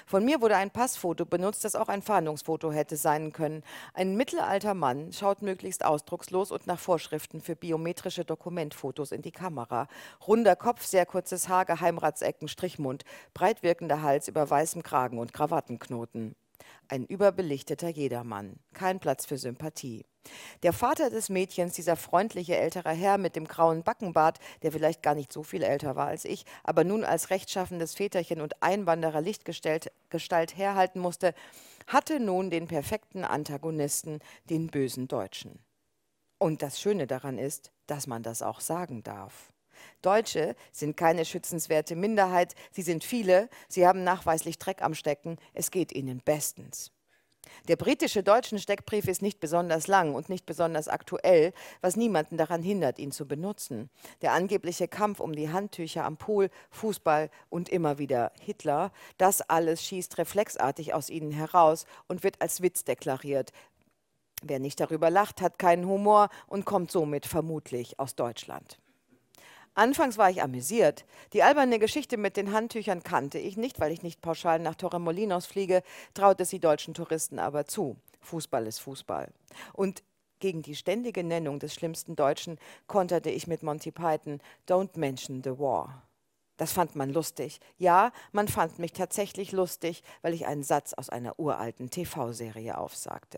Von mir wurde ein Passfoto benutzt, das auch ein Fahndungsfoto hätte sein können. Ein mittelalter Mann schaut möglichst ausdruckslos und nach Vorschriften für biometrische Dokumentfotos in die Kamera. Runder Kopf, sehr kurzes Haar, Geheimratsecken, Strichmund, breit wirkender Hals über weißem Kragen und Krawattenknoten. Ein überbelichteter Jedermann. Kein Platz für Sympathie. Der Vater des Mädchens, dieser freundliche ältere Herr mit dem grauen Backenbart, der vielleicht gar nicht so viel älter war als ich, aber nun als rechtschaffendes Väterchen und Einwanderer Lichtgestalt herhalten musste, hatte nun den perfekten Antagonisten, den bösen Deutschen. Und das Schöne daran ist, dass man das auch sagen darf. Deutsche sind keine schützenswerte Minderheit, sie sind viele, sie haben nachweislich Dreck am Stecken, es geht ihnen bestens. Der britische deutschen Steckbrief ist nicht besonders lang und nicht besonders aktuell, was niemanden daran hindert, ihn zu benutzen. Der angebliche Kampf um die Handtücher am Pool, Fußball und immer wieder Hitler, das alles schießt reflexartig aus ihnen heraus und wird als Witz deklariert. Wer nicht darüber lacht, hat keinen Humor und kommt somit vermutlich aus Deutschland. Anfangs war ich amüsiert. Die alberne Geschichte mit den Handtüchern kannte ich nicht, weil ich nicht pauschal nach Torremolinos fliege, traute sie deutschen Touristen aber zu. Fußball ist Fußball. Und gegen die ständige Nennung des schlimmsten Deutschen konterte ich mit Monty Python Don't mention the war. Das fand man lustig. Ja, man fand mich tatsächlich lustig, weil ich einen Satz aus einer uralten TV-Serie aufsagte.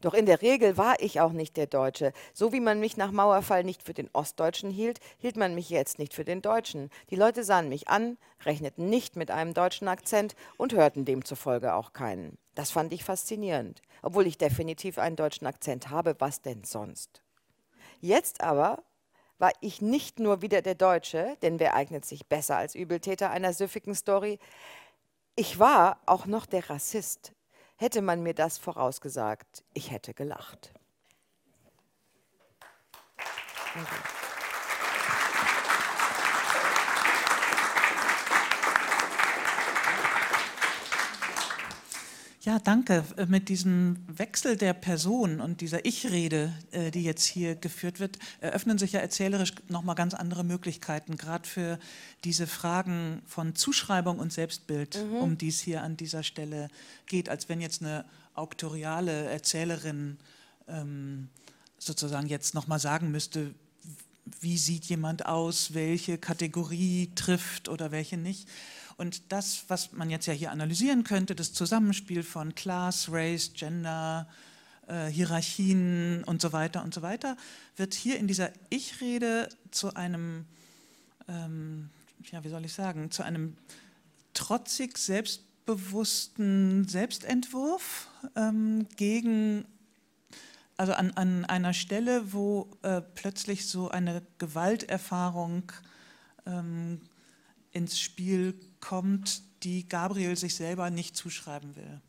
Doch in der Regel war ich auch nicht der Deutsche. So wie man mich nach Mauerfall nicht für den Ostdeutschen hielt, hielt man mich jetzt nicht für den Deutschen. Die Leute sahen mich an, rechneten nicht mit einem deutschen Akzent und hörten demzufolge auch keinen. Das fand ich faszinierend. Obwohl ich definitiv einen deutschen Akzent habe, was denn sonst? Jetzt aber war ich nicht nur wieder der Deutsche, denn wer eignet sich besser als Übeltäter einer süffigen Story? Ich war auch noch der Rassist, Hätte man mir das vorausgesagt, ich hätte gelacht. Danke. Ja, danke. Äh, mit diesem Wechsel der Person und dieser Ich-Rede, äh, die jetzt hier geführt wird, eröffnen sich ja erzählerisch nochmal ganz andere Möglichkeiten, gerade für diese Fragen von Zuschreibung und Selbstbild, mhm. um die es hier an dieser Stelle geht, als wenn jetzt eine auktoriale Erzählerin ähm, sozusagen jetzt nochmal sagen müsste, wie sieht jemand aus, welche Kategorie trifft oder welche nicht. Und das, was man jetzt ja hier analysieren könnte, das Zusammenspiel von Class, Race, Gender, äh, Hierarchien und so weiter und so weiter, wird hier in dieser Ich-Rede zu einem, ähm, ja, wie soll ich sagen, zu einem trotzig selbstbewussten Selbstentwurf ähm, gegen also an, an, einer Stelle, wo äh, plötzlich so eine Gewalterfahrung ähm, ins Spiel kommt, die Gabriel sich selber nicht zuschreiben will.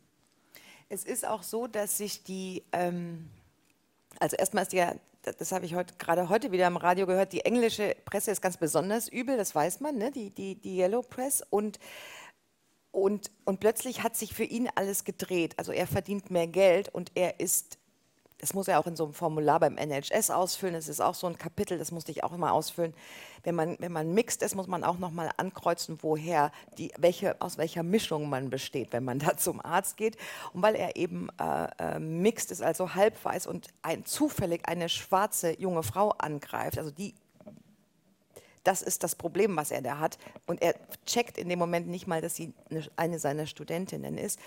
Es ist auch so, dass sich die, ähm, also erstmal ist ja, das habe ich heute, gerade heute wieder im Radio gehört, die englische Presse ist ganz besonders übel, das weiß man, ne? die, die, die Yellow Press. Und, und, und plötzlich hat sich für ihn alles gedreht. Also er verdient mehr Geld und er ist das muss er auch in so einem Formular beim NHS ausfüllen. Das ist auch so ein Kapitel, das musste ich auch immer ausfüllen. Wenn man, wenn man mixt ist, muss man auch nochmal ankreuzen, woher die, welche, aus welcher Mischung man besteht, wenn man da zum Arzt geht. Und weil er eben äh, äh, mixt ist, also halb weiß und ein, zufällig eine schwarze junge Frau angreift, also die das ist das Problem, was er da hat. Und er checkt in dem Moment nicht mal, dass sie eine seiner Studentinnen ist.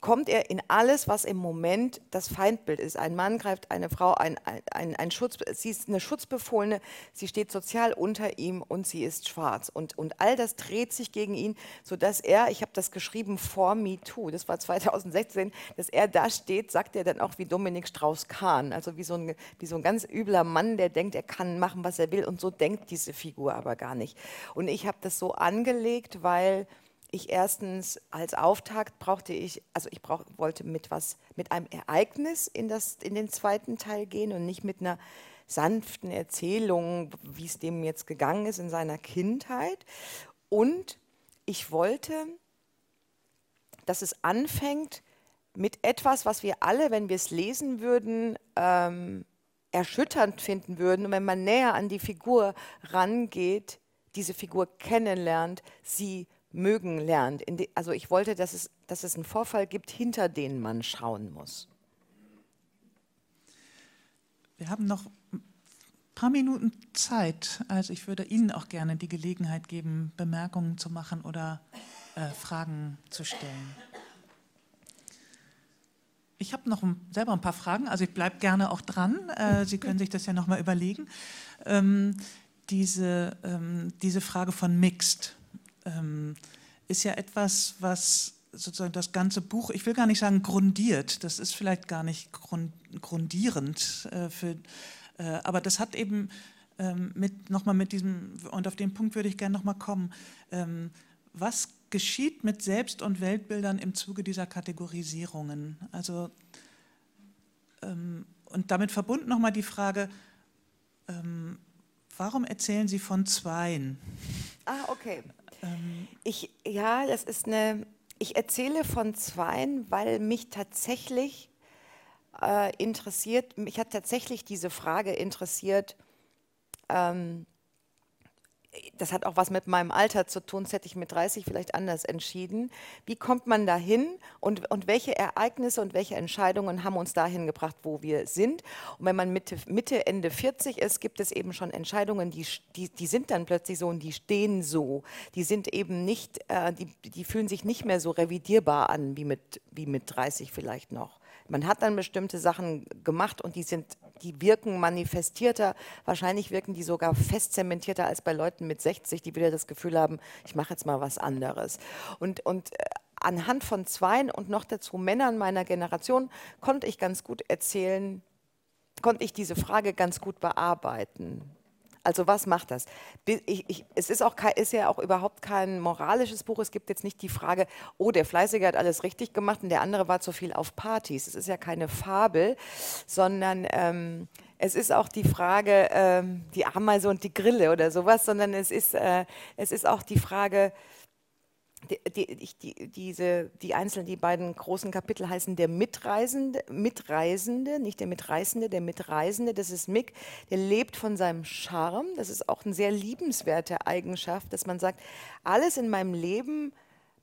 Kommt er in alles, was im Moment das Feindbild ist. Ein Mann greift eine Frau, ein, ein, ein Schutz, sie ist eine Schutzbefohlene, sie steht sozial unter ihm und sie ist schwarz. Und, und all das dreht sich gegen ihn, sodass er, ich habe das geschrieben vor MeToo, das war 2016, dass er da steht, sagt er dann auch wie Dominik Strauss-Kahn, also wie so, ein, wie so ein ganz übler Mann, der denkt, er kann machen, was er will. Und so denkt diese Figur aber gar nicht. Und ich habe das so angelegt, weil ich erstens als Auftakt brauchte ich, also ich brauch, wollte mit was, mit einem Ereignis in, das, in den zweiten Teil gehen und nicht mit einer sanften Erzählung, wie es dem jetzt gegangen ist in seiner Kindheit. Und ich wollte, dass es anfängt mit etwas, was wir alle, wenn wir es lesen würden, ähm, erschütternd finden würden. Und wenn man näher an die Figur rangeht, diese Figur kennenlernt, sie mögen lernt. also ich wollte, dass es, dass es einen Vorfall gibt, hinter den man schauen muss. Wir haben noch ein paar Minuten Zeit. Also ich würde Ihnen auch gerne die Gelegenheit geben, Bemerkungen zu machen oder äh, Fragen zu stellen. Ich habe noch selber ein paar Fragen, also ich bleibe gerne auch dran. Äh, Sie können sich das ja nochmal überlegen. Ähm, diese, ähm, diese Frage von Mixed ähm, ist ja etwas, was sozusagen das ganze Buch, ich will gar nicht sagen grundiert, das ist vielleicht gar nicht grund, grundierend, äh, für, äh, aber das hat eben ähm, mit, nochmal mit diesem, und auf den Punkt würde ich gerne nochmal kommen, was geschieht mit Selbst- und Weltbildern im Zuge dieser Kategorisierungen? Also, ähm, und damit verbunden nochmal die Frage, ähm, warum erzählen Sie von Zweien? Ah, okay. Ähm, ich, ja, das ist eine, ich erzähle von Zweien, weil mich tatsächlich äh, interessiert, mich hat tatsächlich diese Frage interessiert, ähm, das hat auch was mit meinem Alter zu tun, das hätte ich mit 30 vielleicht anders entschieden. Wie kommt man dahin und, und welche Ereignisse und welche Entscheidungen haben uns dahin gebracht, wo wir sind? Und wenn man Mitte, Mitte Ende 40 ist, gibt es eben schon Entscheidungen, die, die, die sind dann plötzlich so und die stehen so. Die sind eben nicht, äh, die, die fühlen sich nicht mehr so revidierbar an wie mit, wie mit 30 vielleicht noch. Man hat dann bestimmte Sachen gemacht und die sind, die wirken manifestierter. Wahrscheinlich wirken die sogar fest zementierter als bei Leuten mit 60, die wieder das Gefühl haben, ich mache jetzt mal was anderes. Und, und äh, anhand von Zweien und noch dazu Männern meiner Generation konnte ich ganz gut erzählen, konnte ich diese Frage ganz gut bearbeiten. Also was macht das? Ich, ich, es ist, auch ist ja auch überhaupt kein moralisches Buch. Es gibt jetzt nicht die Frage, oh, der Fleißige hat alles richtig gemacht und der andere war zu viel auf Partys. Es ist ja keine Fabel, sondern ähm, es ist auch die Frage, ähm, die Ameise und die Grille oder sowas, sondern es ist, äh, es ist auch die Frage, die, die, die, diese, die einzelnen, die beiden großen Kapitel heißen der Mitreisende, Mitreisende, nicht der Mitreißende, der Mitreisende, das ist Mick, der lebt von seinem Charme. Das ist auch eine sehr liebenswerte Eigenschaft, dass man sagt, alles in meinem Leben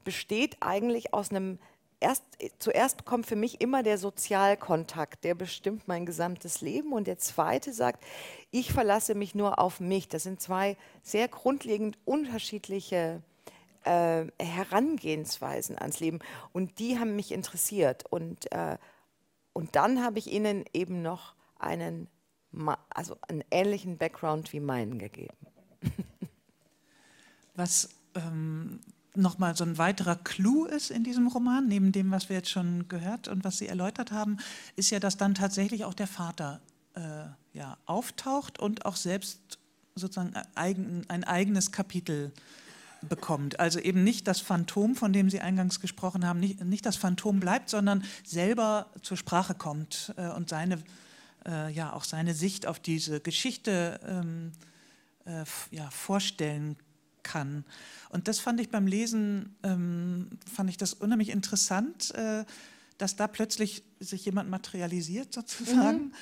besteht eigentlich aus einem Erst, zuerst kommt für mich immer der Sozialkontakt, der bestimmt mein gesamtes Leben. Und der zweite sagt, ich verlasse mich nur auf mich. Das sind zwei sehr grundlegend unterschiedliche äh, Herangehensweisen ans Leben. Und die haben mich interessiert. Und, äh, und dann habe ich ihnen eben noch einen, also einen ähnlichen Background wie meinen gegeben. Was ähm, nochmal so ein weiterer Clou ist in diesem Roman, neben dem, was wir jetzt schon gehört und was Sie erläutert haben, ist ja, dass dann tatsächlich auch der Vater äh, ja, auftaucht und auch selbst sozusagen ein eigenes Kapitel äh, bekommt. Also eben nicht das Phantom, von dem Sie eingangs gesprochen haben, nicht, nicht das Phantom bleibt, sondern selber zur Sprache kommt äh, und seine, äh, ja, auch seine Sicht auf diese Geschichte ähm, äh, ja, vorstellen kann. Und das fand ich beim Lesen, ähm, fand ich das unheimlich interessant, äh, dass da plötzlich sich jemand materialisiert sozusagen. Mhm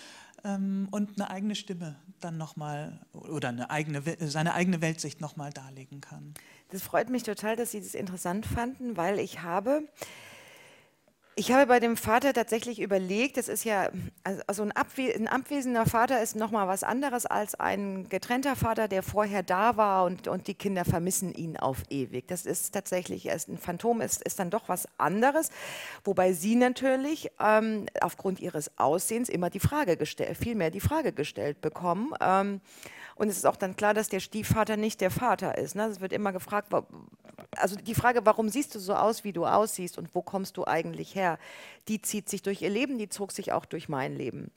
ähm, und eine eigene Stimme dann nochmal oder eine eigene, seine eigene Weltsicht nochmal darlegen kann. Das freut mich total, dass Sie das interessant fanden, weil ich habe ich habe bei dem Vater tatsächlich überlegt, das ist ja, also ein, Abwe ein abwesender Vater ist nochmal was anderes als ein getrennter Vater, der vorher da war und, und die Kinder vermissen ihn auf ewig. Das ist tatsächlich, ein Phantom ist, ist dann doch was anderes, wobei sie natürlich ähm, aufgrund ihres Aussehens immer die Frage gestellt, viel mehr die Frage gestellt bekommen. Ähm, und es ist auch dann klar, dass der Stiefvater nicht der Vater ist. Ne? Es wird immer gefragt, also die Frage, warum siehst du so aus, wie du aussiehst und wo kommst du eigentlich her, die zieht sich durch ihr Leben, die zog sich auch durch mein Leben.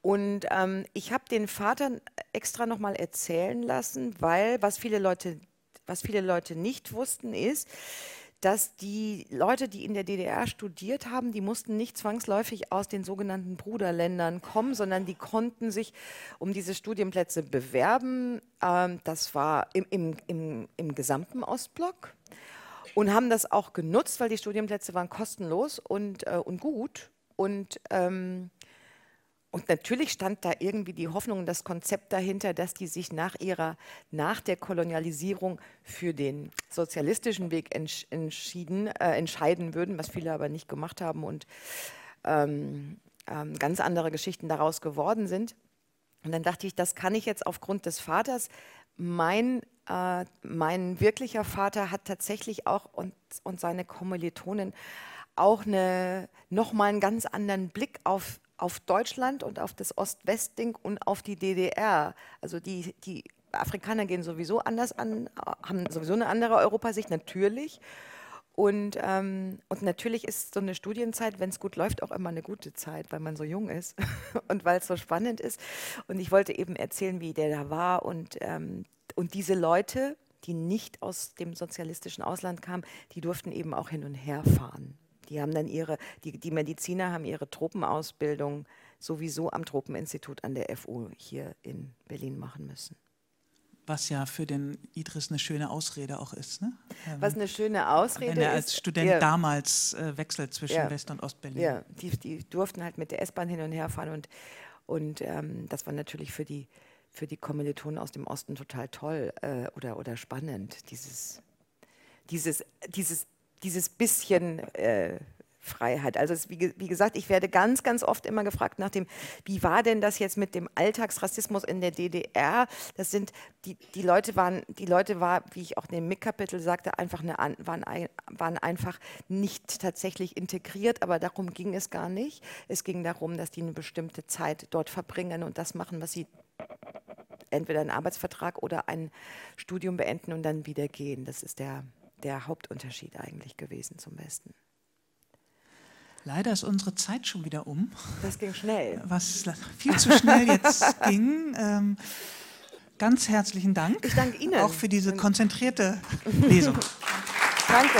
Und ähm, ich habe den Vater extra nochmal erzählen lassen, weil was viele Leute, was viele Leute nicht wussten, ist, dass die Leute, die in der DDR studiert haben, die mussten nicht zwangsläufig aus den sogenannten Bruderländern kommen, sondern die konnten sich um diese Studienplätze bewerben. Ähm, das war im, im, im, im gesamten Ostblock und haben das auch genutzt, weil die Studienplätze waren kostenlos und, äh, und gut. Und, ähm, und natürlich stand da irgendwie die Hoffnung, das Konzept dahinter, dass die sich nach ihrer, nach der Kolonialisierung für den sozialistischen Weg entsch entschieden, äh, entscheiden würden, was viele aber nicht gemacht haben und ähm, ähm, ganz andere Geschichten daraus geworden sind. Und dann dachte ich, das kann ich jetzt aufgrund des Vaters. Mein, äh, mein wirklicher Vater hat tatsächlich auch und, und seine Kommilitonen auch eine, nochmal einen ganz anderen Blick auf auf Deutschland und auf das Ost-West-Ding und auf die DDR. Also die, die Afrikaner gehen sowieso anders an, haben sowieso eine andere Europasicht, natürlich. Und, ähm, und natürlich ist so eine Studienzeit, wenn es gut läuft, auch immer eine gute Zeit, weil man so jung ist und weil es so spannend ist. Und ich wollte eben erzählen, wie der da war. Und, ähm, und diese Leute, die nicht aus dem sozialistischen Ausland kamen, die durften eben auch hin und her fahren. Die haben dann ihre, die, die Mediziner haben ihre Tropenausbildung sowieso am Tropeninstitut an der FU hier in Berlin machen müssen. Was ja für den Idris eine schöne Ausrede auch ist. Ne? Was eine schöne Ausrede ist. Wenn er als Student ja, damals äh, wechselt zwischen ja, West- und Ostberlin. Ja, die, die, durften halt mit der S-Bahn hin und her fahren und, und ähm, das war natürlich für die, für die Kommilitonen aus dem Osten total toll äh, oder, oder spannend, dieses, dieses, dieses dieses bisschen äh, Freiheit. Also es, wie, wie, gesagt, ich werde ganz, ganz oft immer gefragt nach dem, wie war denn das jetzt mit dem Alltagsrassismus in der DDR? Das sind, die, die Leute waren, die Leute war, wie ich auch in dem MIG-Kapitel sagte, einfach eine, waren, waren einfach nicht tatsächlich integriert, aber darum ging es gar nicht. Es ging darum, dass die eine bestimmte Zeit dort verbringen und das machen, was sie entweder einen Arbeitsvertrag oder ein Studium beenden und dann wieder gehen. Das ist der der Hauptunterschied eigentlich gewesen zum Westen. Leider ist unsere Zeit schon wieder um. Das ging schnell. Was viel zu schnell jetzt ging. Ähm, ganz herzlichen Dank. Ich danke Ihnen. Auch für diese konzentrierte Lesung. Danke.